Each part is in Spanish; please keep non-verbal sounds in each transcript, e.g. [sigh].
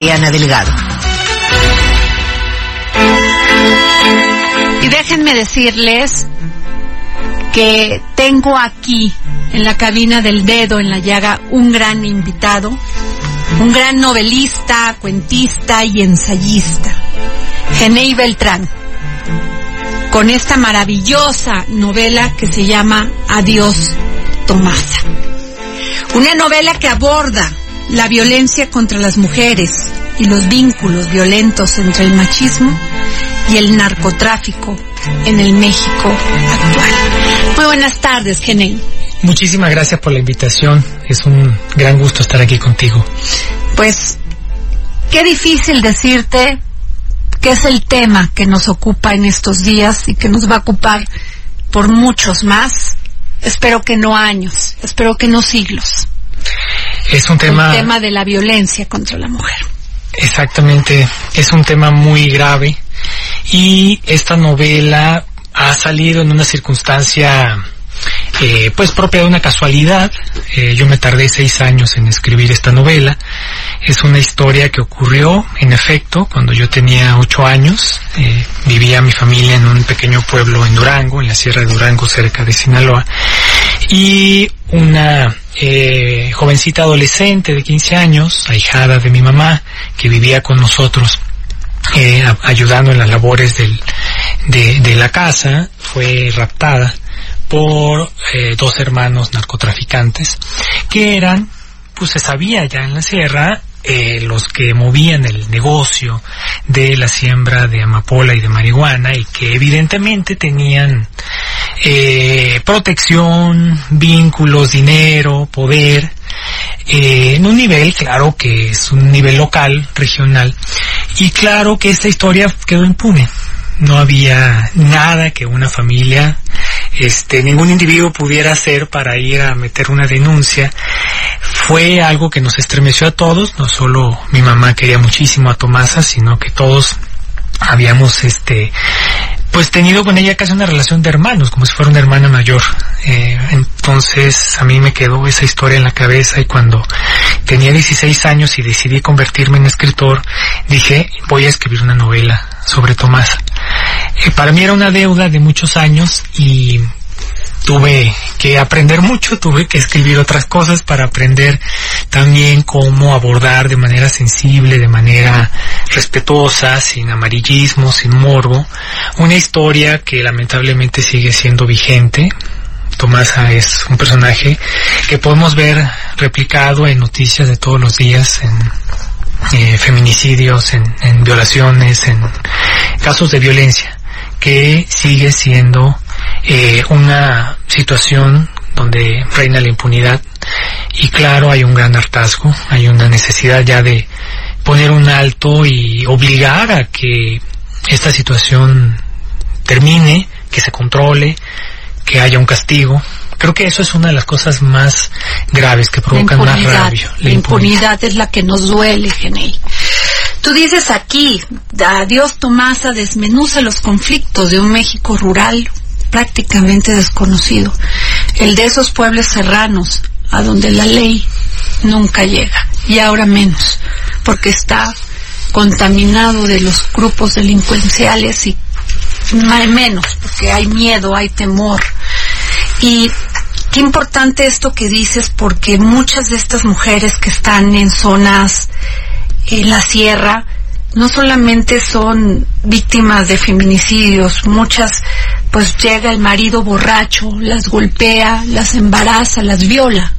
Ana Delgado. Y déjenme decirles que tengo aquí en la cabina del dedo en la llaga un gran invitado, un gran novelista, cuentista y ensayista, Genei Beltrán, con esta maravillosa novela que se llama Adiós Tomasa. Una novela que aborda la violencia contra las mujeres y los vínculos violentos entre el machismo y el narcotráfico en el México actual. Muy buenas tardes, Genei. Muchísimas gracias por la invitación. Es un gran gusto estar aquí contigo. Pues, qué difícil decirte que es el tema que nos ocupa en estos días y que nos va a ocupar por muchos más. Espero que no años, espero que no siglos. Es un tema... El tema de la violencia contra la mujer. Exactamente, es un tema muy grave y esta novela ha salido en una circunstancia eh, pues propia de una casualidad. Eh, yo me tardé seis años en escribir esta novela. Es una historia que ocurrió, en efecto, cuando yo tenía ocho años. Eh, vivía mi familia en un pequeño pueblo en Durango, en la Sierra de Durango, cerca de Sinaloa. Y una eh, jovencita adolescente de 15 años, ahijada de mi mamá, que vivía con nosotros eh, ayudando en las labores del, de, la casa, fue raptada por eh, dos hermanos narcotraficantes que eran, pues se sabía ya en la sierra, eh, los que movían el negocio de la siembra de amapola y de marihuana y que evidentemente tenían eh, protección, vínculos, dinero, poder, eh, en un nivel, claro que es un nivel local, regional, y claro que esta historia quedó impune. No había nada que una familia, este, ningún individuo pudiera hacer para ir a meter una denuncia. Fue algo que nos estremeció a todos, no solo mi mamá quería muchísimo a Tomasa, sino que todos habíamos este pues tenido con ella casi una relación de hermanos, como si fuera una hermana mayor. Eh, entonces a mí me quedó esa historia en la cabeza y cuando tenía 16 años y decidí convertirme en escritor, dije voy a escribir una novela sobre Tomás. Eh, para mí era una deuda de muchos años y tuve que aprender mucho, tuve que escribir otras cosas para aprender también cómo abordar de manera sensible, de manera respetuosa, sin amarillismo, sin morbo, una historia que lamentablemente sigue siendo vigente. Tomasa es un personaje que podemos ver replicado en noticias de todos los días, en eh, feminicidios, en, en violaciones, en casos de violencia, que sigue siendo eh, una situación donde reina la impunidad y claro hay un gran hartazgo, hay una necesidad ya de poner un alto y obligar a que esta situación termine, que se controle, que haya un castigo. Creo que eso es una de las cosas más graves que provocan más rabia. La, impunidad. es la que nos duele, Genei. Tú dices aquí, adiós Tomasa, desmenuza los conflictos de un México rural, prácticamente desconocido, el de esos pueblos serranos a donde la ley nunca llega y ahora menos, porque está contaminado de los grupos delincuenciales y menos, porque hay miedo, hay temor. Y qué importante esto que dices, porque muchas de estas mujeres que están en zonas en la sierra, no solamente son víctimas de feminicidios, muchas pues llega el marido borracho, las golpea, las embaraza, las viola.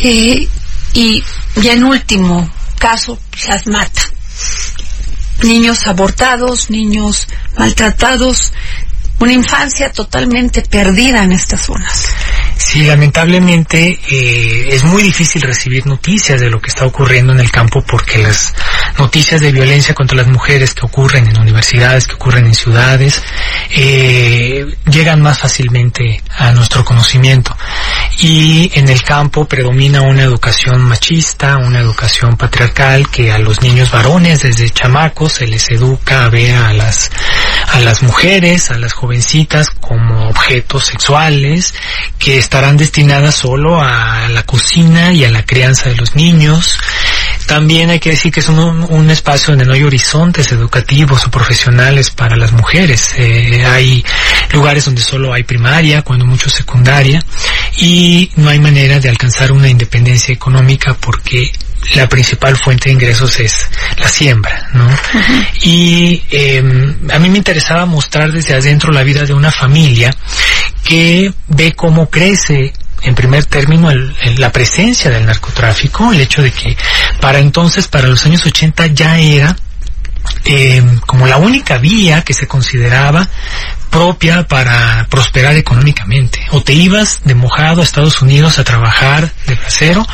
Eh, y ya en último caso las mata. Niños abortados, niños maltratados, una infancia totalmente perdida en estas zonas. Sí, lamentablemente eh, es muy difícil recibir noticias de lo que está ocurriendo en el campo porque las noticias de violencia contra las mujeres que ocurren en universidades, que ocurren en ciudades, eh, llegan más fácilmente a nuestro conocimiento. Y en el campo predomina una educación machista, una educación patriarcal que a los niños varones desde chamacos se les educa a ver a las a las mujeres, a las jovencitas como objetos sexuales que estarán destinadas solo a la cocina y a la crianza de los niños. También hay que decir que es un, un espacio donde no hay horizontes educativos o profesionales para las mujeres. Eh, hay lugares donde solo hay primaria, cuando mucho secundaria, y no hay manera de alcanzar una independencia económica porque la principal fuente de ingresos es la siembra, ¿no? Y eh, a mí me interesaba mostrar desde adentro la vida de una familia que ve cómo crece en primer término el, la presencia del narcotráfico, el hecho de que para entonces, para los años 80 ya era eh, como la única vía que se consideraba propia para prosperar económicamente. O te ibas de mojado a Estados Unidos a trabajar de casero,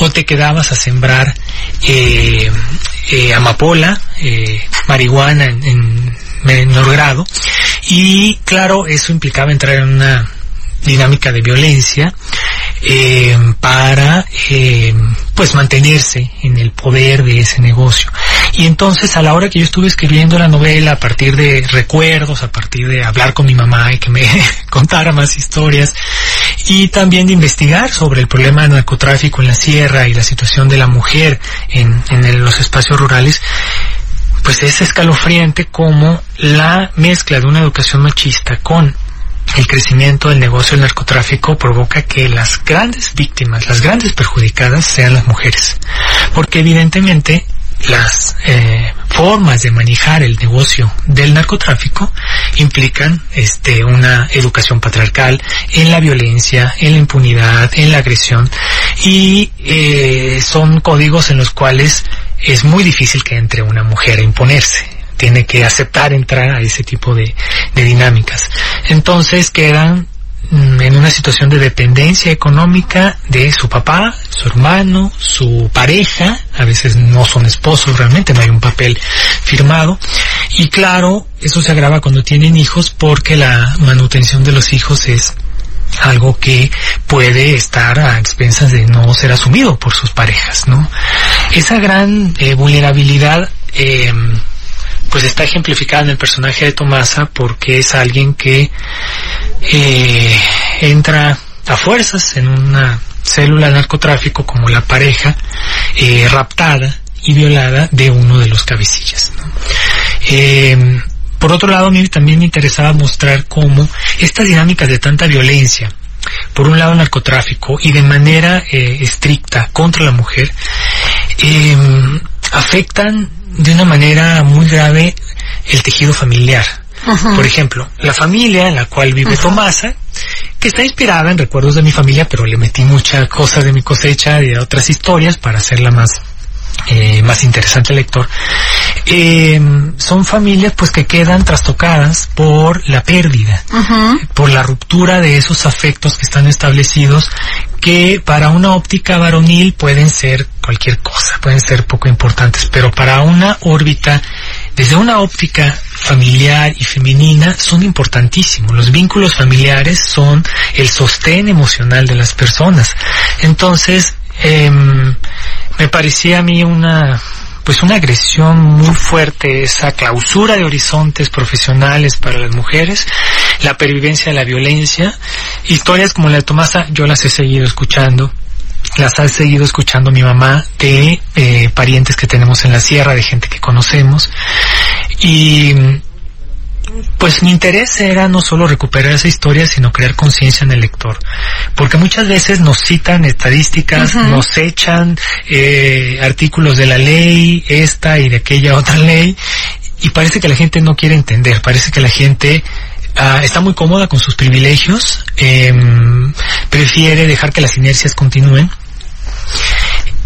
o te quedabas a sembrar eh, eh, amapola, eh, marihuana en, en menor grado. Y claro, eso implicaba entrar en una dinámica de violencia eh, para eh, pues mantenerse en el poder de ese negocio. Y entonces a la hora que yo estuve escribiendo la novela a partir de recuerdos a partir de hablar con mi mamá y que me [laughs] contara más historias y también de investigar sobre el problema del narcotráfico en la sierra y la situación de la mujer en, en los espacios rurales pues es escalofriante como la mezcla de una educación machista con el crecimiento del negocio del narcotráfico provoca que las grandes víctimas, las grandes perjudicadas sean las mujeres. Porque evidentemente las eh, formas de manejar el negocio del narcotráfico implican este una educación patriarcal en la violencia, en la impunidad, en la agresión y eh, son códigos en los cuales es muy difícil que entre una mujer a imponerse tiene que aceptar entrar a ese tipo de, de dinámicas. Entonces quedan mm, en una situación de dependencia económica de su papá, su hermano, su pareja, a veces no son esposos realmente, no hay un papel firmado, y claro, eso se agrava cuando tienen hijos porque la manutención de los hijos es algo que puede estar a expensas de no ser asumido por sus parejas, ¿no? Esa gran eh, vulnerabilidad eh, pues está ejemplificada en el personaje de Tomasa porque es alguien que eh, entra a fuerzas en una célula de narcotráfico como la pareja eh, raptada y violada de uno de los cabecillas. Eh, por otro lado, a mí también me interesaba mostrar cómo estas dinámicas de tanta violencia, por un lado narcotráfico y de manera eh, estricta contra la mujer, eh, afectan de una manera muy grave el tejido familiar. Ajá. Por ejemplo, la familia en la cual vive Ajá. Tomasa, que está inspirada en recuerdos de mi familia, pero le metí muchas cosas de mi cosecha y de otras historias para hacerla más eh, más interesante al lector, eh, son familias pues que quedan trastocadas por la pérdida, uh -huh. por la ruptura de esos afectos que están establecidos que para una óptica varonil pueden ser cualquier cosa, pueden ser poco importantes, pero para una órbita desde una óptica familiar y femenina son importantísimos. Los vínculos familiares son el sostén emocional de las personas. Entonces, eh, me parecía a mí una pues una agresión muy fuerte, esa clausura de horizontes profesionales para las mujeres, la pervivencia de la violencia, historias como la de Tomasa, yo las he seguido escuchando, las ha seguido escuchando mi mamá de eh, parientes que tenemos en la sierra, de gente que conocemos, y pues mi interés era no solo recuperar esa historia, sino crear conciencia en el lector. Porque muchas veces nos citan estadísticas, uh -huh. nos echan eh, artículos de la ley, esta y de aquella otra ley, y parece que la gente no quiere entender, parece que la gente uh, está muy cómoda con sus privilegios, eh, prefiere dejar que las inercias continúen.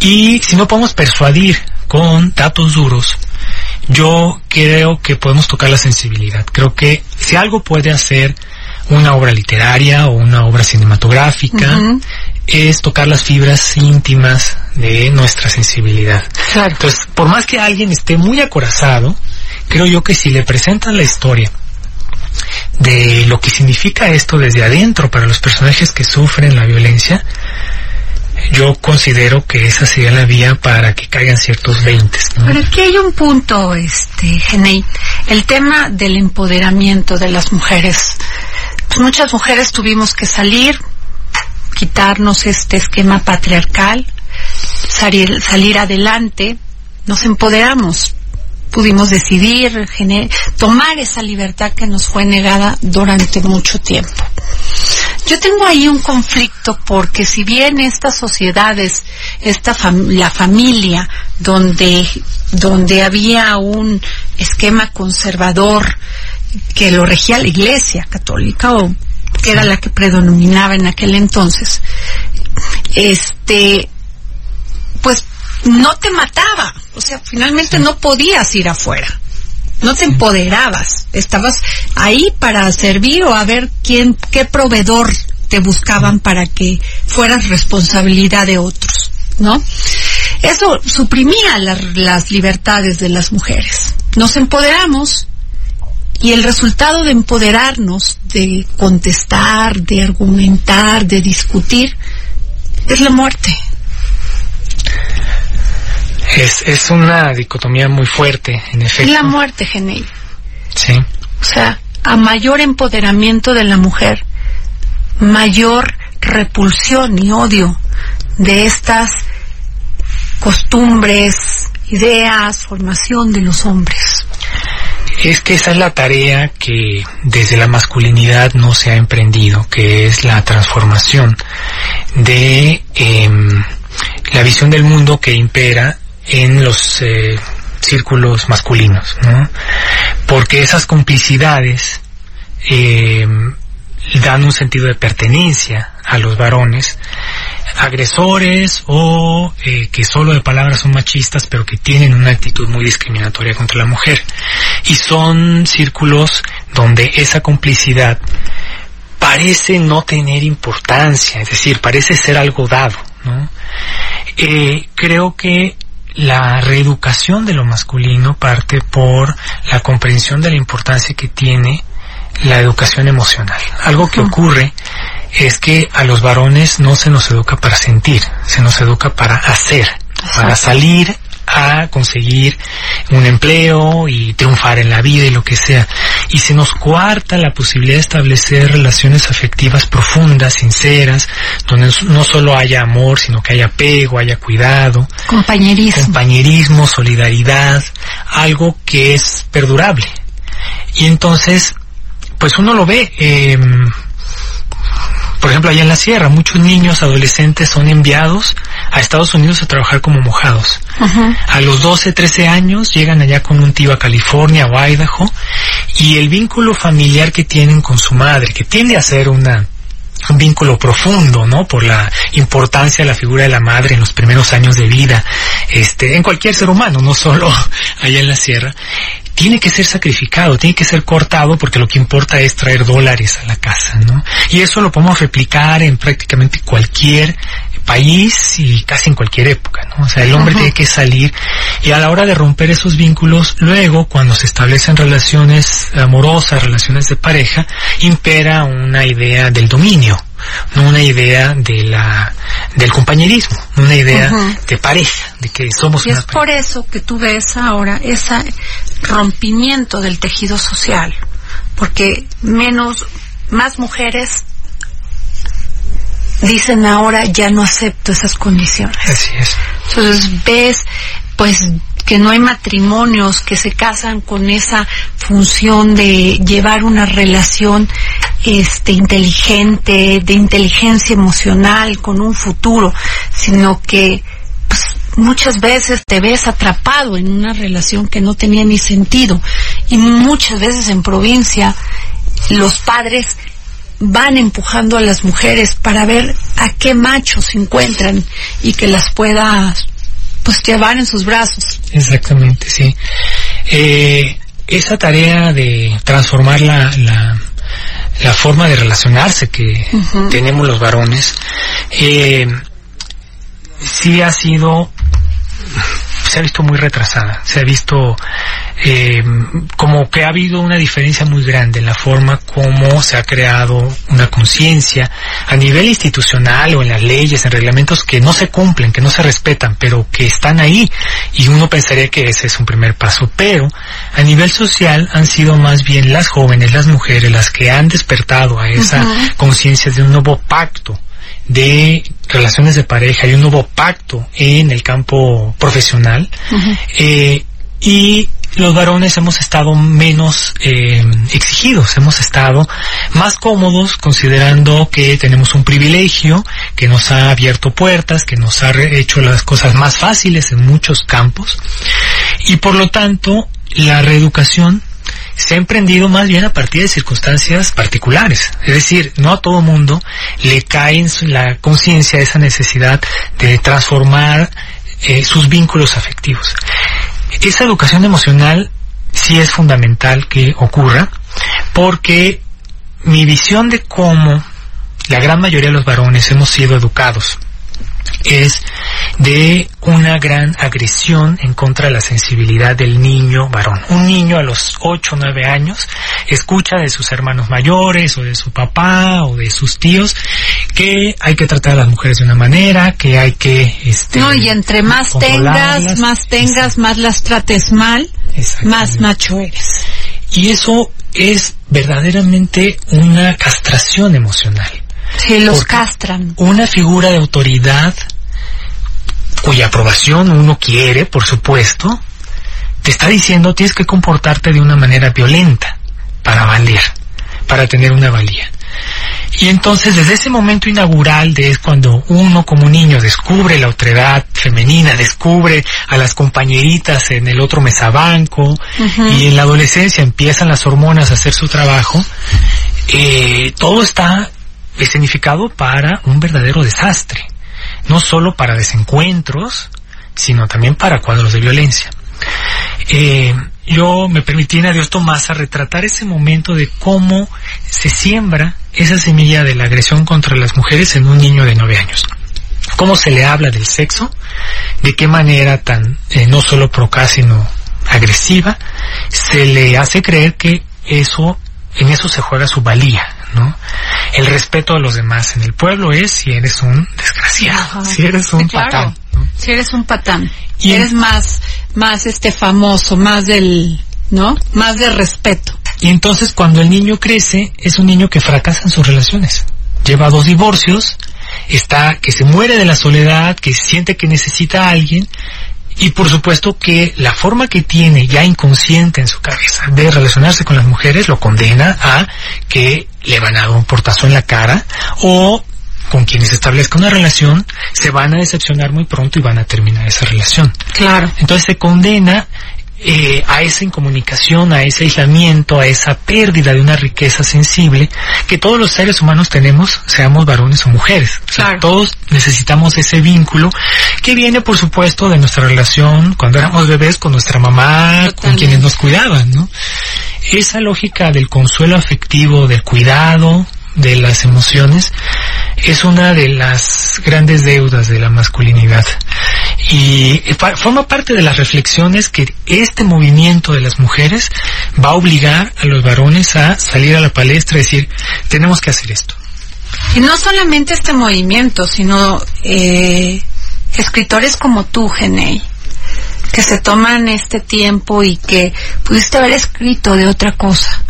Y si no podemos persuadir con datos duros, yo creo que podemos tocar la sensibilidad. Creo que si algo puede hacer una obra literaria o una obra cinematográfica, es tocar las fibras íntimas de nuestra sensibilidad. Entonces, por más que alguien esté muy acorazado, creo yo que si le presentan la historia de lo que significa esto desde adentro para los personajes que sufren la violencia, yo considero que esa sería la vía para que caigan ciertos veintes. Pero aquí hay un punto, este, Genei, el tema del empoderamiento de las mujeres. muchas mujeres tuvimos que salir, quitarnos este esquema patriarcal, salir, salir adelante, nos empoderamos, pudimos decidir, tomar esa libertad que nos fue negada durante mucho tiempo. Yo tengo ahí un conflicto porque si bien estas sociedades, esta la familia, donde, donde había un esquema conservador que lo regía la iglesia católica o que era la que predominaba en aquel entonces, este, pues no te mataba, o sea, finalmente no podías ir afuera no te empoderabas, estabas ahí para servir o a ver quién, qué proveedor te buscaban para que fueras responsabilidad de otros, ¿no? Eso suprimía las libertades de las mujeres. Nos empoderamos y el resultado de empoderarnos, de contestar, de argumentar, de discutir, es la muerte. Es, es una dicotomía muy fuerte, en efecto. La muerte, Genei. Sí. O sea, a mayor empoderamiento de la mujer, mayor repulsión y odio de estas costumbres, ideas, formación de los hombres. Es que esa es la tarea que desde la masculinidad no se ha emprendido, que es la transformación de em, la visión del mundo que impera en los eh, círculos masculinos, ¿no? Porque esas complicidades eh, dan un sentido de pertenencia a los varones, agresores o eh, que solo de palabras son machistas, pero que tienen una actitud muy discriminatoria contra la mujer. Y son círculos donde esa complicidad parece no tener importancia, es decir, parece ser algo dado, ¿no? Eh, creo que la reeducación de lo masculino parte por la comprensión de la importancia que tiene la educación emocional. Algo que ocurre es que a los varones no se nos educa para sentir, se nos educa para hacer, para salir a conseguir un empleo y triunfar en la vida y lo que sea. Y se nos cuarta la posibilidad de establecer relaciones afectivas profundas, sinceras, donde no solo haya amor, sino que haya apego, haya cuidado. Compañerismo. Compañerismo, solidaridad, algo que es perdurable. Y entonces, pues uno lo ve, eh, por ejemplo, allá en la sierra, muchos niños, adolescentes son enviados a Estados Unidos a trabajar como mojados. A los 12, 13 años llegan allá con un tío a California o Idaho y el vínculo familiar que tienen con su madre, que tiende a ser una un vínculo profundo, ¿no? Por la importancia de la figura de la madre en los primeros años de vida, este, en cualquier ser humano, no solo [laughs] allá en la sierra tiene que ser sacrificado, tiene que ser cortado porque lo que importa es traer dólares a la casa, ¿no? Y eso lo podemos replicar en prácticamente cualquier país y casi en cualquier época, ¿no? O sea, el hombre tiene que salir y a la hora de romper esos vínculos, luego cuando se establecen relaciones amorosas, relaciones de pareja, impera una idea del dominio, no una idea de la del compañerismo, una idea de pareja, de que somos y es por eso que tú ves ahora ese rompimiento del tejido social, porque menos más mujeres dicen ahora ya no acepto esas condiciones. Así es. Entonces ves pues que no hay matrimonios que se casan con esa función de llevar una relación este inteligente, de inteligencia emocional con un futuro, sino que pues, muchas veces te ves atrapado en una relación que no tenía ni sentido y muchas veces en provincia los padres van empujando a las mujeres para ver a qué machos se encuentran y que las pueda pues llevar en sus brazos. Exactamente, sí. Eh, esa tarea de transformar la, la forma de relacionarse que tenemos los varones, eh, sí ha sido se ha visto muy retrasada, se ha visto eh, como que ha habido una diferencia muy grande en la forma como se ha creado una conciencia a nivel institucional o en las leyes, en reglamentos que no se cumplen, que no se respetan, pero que están ahí y uno pensaría que ese es un primer paso, pero a nivel social han sido más bien las jóvenes, las mujeres, las que han despertado a esa conciencia de un nuevo pacto de relaciones de pareja y un nuevo pacto en el campo profesional. Eh, y los varones hemos estado menos eh, exigidos, hemos estado más cómodos considerando que tenemos un privilegio que nos ha abierto puertas, que nos ha hecho las cosas más fáciles en muchos campos. Y por lo tanto la reeducación se ha emprendido más bien a partir de circunstancias particulares. Es decir, no a todo mundo le cae en la conciencia esa necesidad de transformar eh, sus vínculos afectivos. Esa educación emocional sí es fundamental que ocurra porque mi visión de cómo la gran mayoría de los varones hemos sido educados es de una gran agresión en contra de la sensibilidad del niño varón. Un niño a los 8 o 9 años escucha de sus hermanos mayores o de su papá o de sus tíos que hay que tratar a las mujeres de una manera, que hay que... Este, no, y entre más tengas, más tengas, más las trates mal, más macho eres. Y eso es verdaderamente una castración emocional. Sí, los castran. Una figura de autoridad cuya aprobación uno quiere, por supuesto, te está diciendo tienes que comportarte de una manera violenta para valer, para tener una valía. Y entonces desde ese momento inaugural de es cuando uno como niño descubre la otredad femenina, descubre a las compañeritas en el otro mesabanco y en la adolescencia empiezan las hormonas a hacer su trabajo, eh, todo está escenificado para un verdadero desastre no solo para desencuentros, sino también para cuadros de violencia. Eh, yo me permití en Adiós Tomás a retratar ese momento de cómo se siembra esa semilla de la agresión contra las mujeres en un niño de nueve años. Cómo se le habla del sexo, de qué manera tan, eh, no solo procaz, sino agresiva, se le hace creer que eso, en eso se juega su valía, ¿no? El respeto a los demás en el pueblo es si eres un desgraciado, si eres un patán. Si eres un patán. Y eres más, más este famoso, más del, ¿no? Más de respeto. Y entonces cuando el niño crece, es un niño que fracasa en sus relaciones. Lleva dos divorcios, está, que se muere de la soledad, que siente que necesita a alguien, y por supuesto que la forma que tiene ya inconsciente en su cabeza de relacionarse con las mujeres lo condena a que le van a dar un portazo en la cara o con quienes establezca una relación se van a decepcionar muy pronto y van a terminar esa relación. Claro. Entonces se condena eh, a esa incomunicación, a ese aislamiento, a esa pérdida de una riqueza sensible que todos los seres humanos tenemos, seamos varones o mujeres. todos necesitamos ese vínculo que viene, por supuesto, de nuestra relación cuando éramos bebés con nuestra mamá, con quienes nos cuidaban, ¿no? Esa lógica del consuelo afectivo, del cuidado, de las emociones es una de las grandes deudas de la masculinidad y forma parte de las reflexiones que este movimiento de las mujeres va a obligar a los varones a salir a la palestra y decir tenemos que hacer esto y no solamente este movimiento sino eh, escritores como tú Genei que se toman este tiempo y que pudiste haber escrito de otra cosa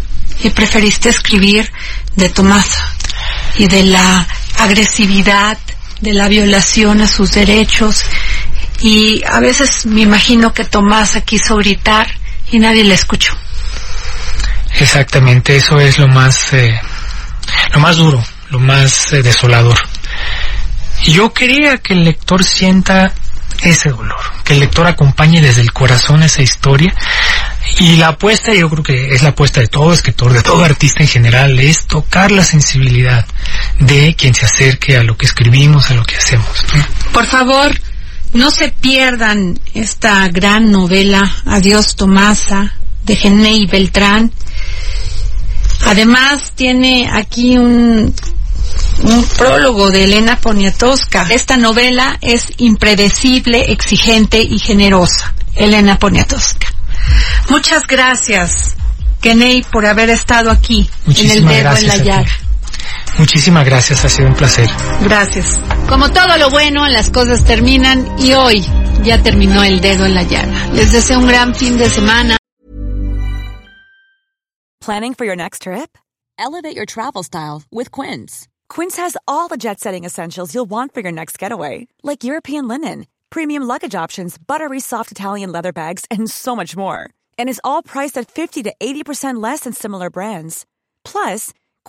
y preferiste escribir de Tomasa y de la agresividad, de la violación a sus derechos. Y a veces me imagino que Tomasa quiso gritar y nadie le escuchó. Exactamente, eso es lo más, eh, lo más duro, lo más eh, desolador. Yo quería que el lector sienta ese dolor, que el lector acompañe desde el corazón esa historia. Y la apuesta, yo creo que es la apuesta de todo escritor, de todo artista en general, es tocar la sensibilidad de quien se acerque a lo que escribimos, a lo que hacemos. Por favor, no se pierdan esta gran novela Adiós Tomasa de Genei Beltrán. Además tiene aquí un, un prólogo de Elena Poniatowska. Esta novela es impredecible, exigente y generosa. Elena Poniatowska. Muchas gracias, Kenei, por haber estado aquí en el dedo en la llaga. Muchísimas gracias, ha sido un placer. Gracias. Como todo lo bueno, las cosas terminan y hoy ya terminó el dedo en la llaga. Les deseo un gran fin de semana. Planning for your next trip? Elevate your travel style with Quince. Quince has all the jet-setting essentials you'll want for your next getaway, like European linen, premium luggage options, buttery soft Italian leather bags, and so much more. And is all priced at 50 to 80% less than similar brands. Plus,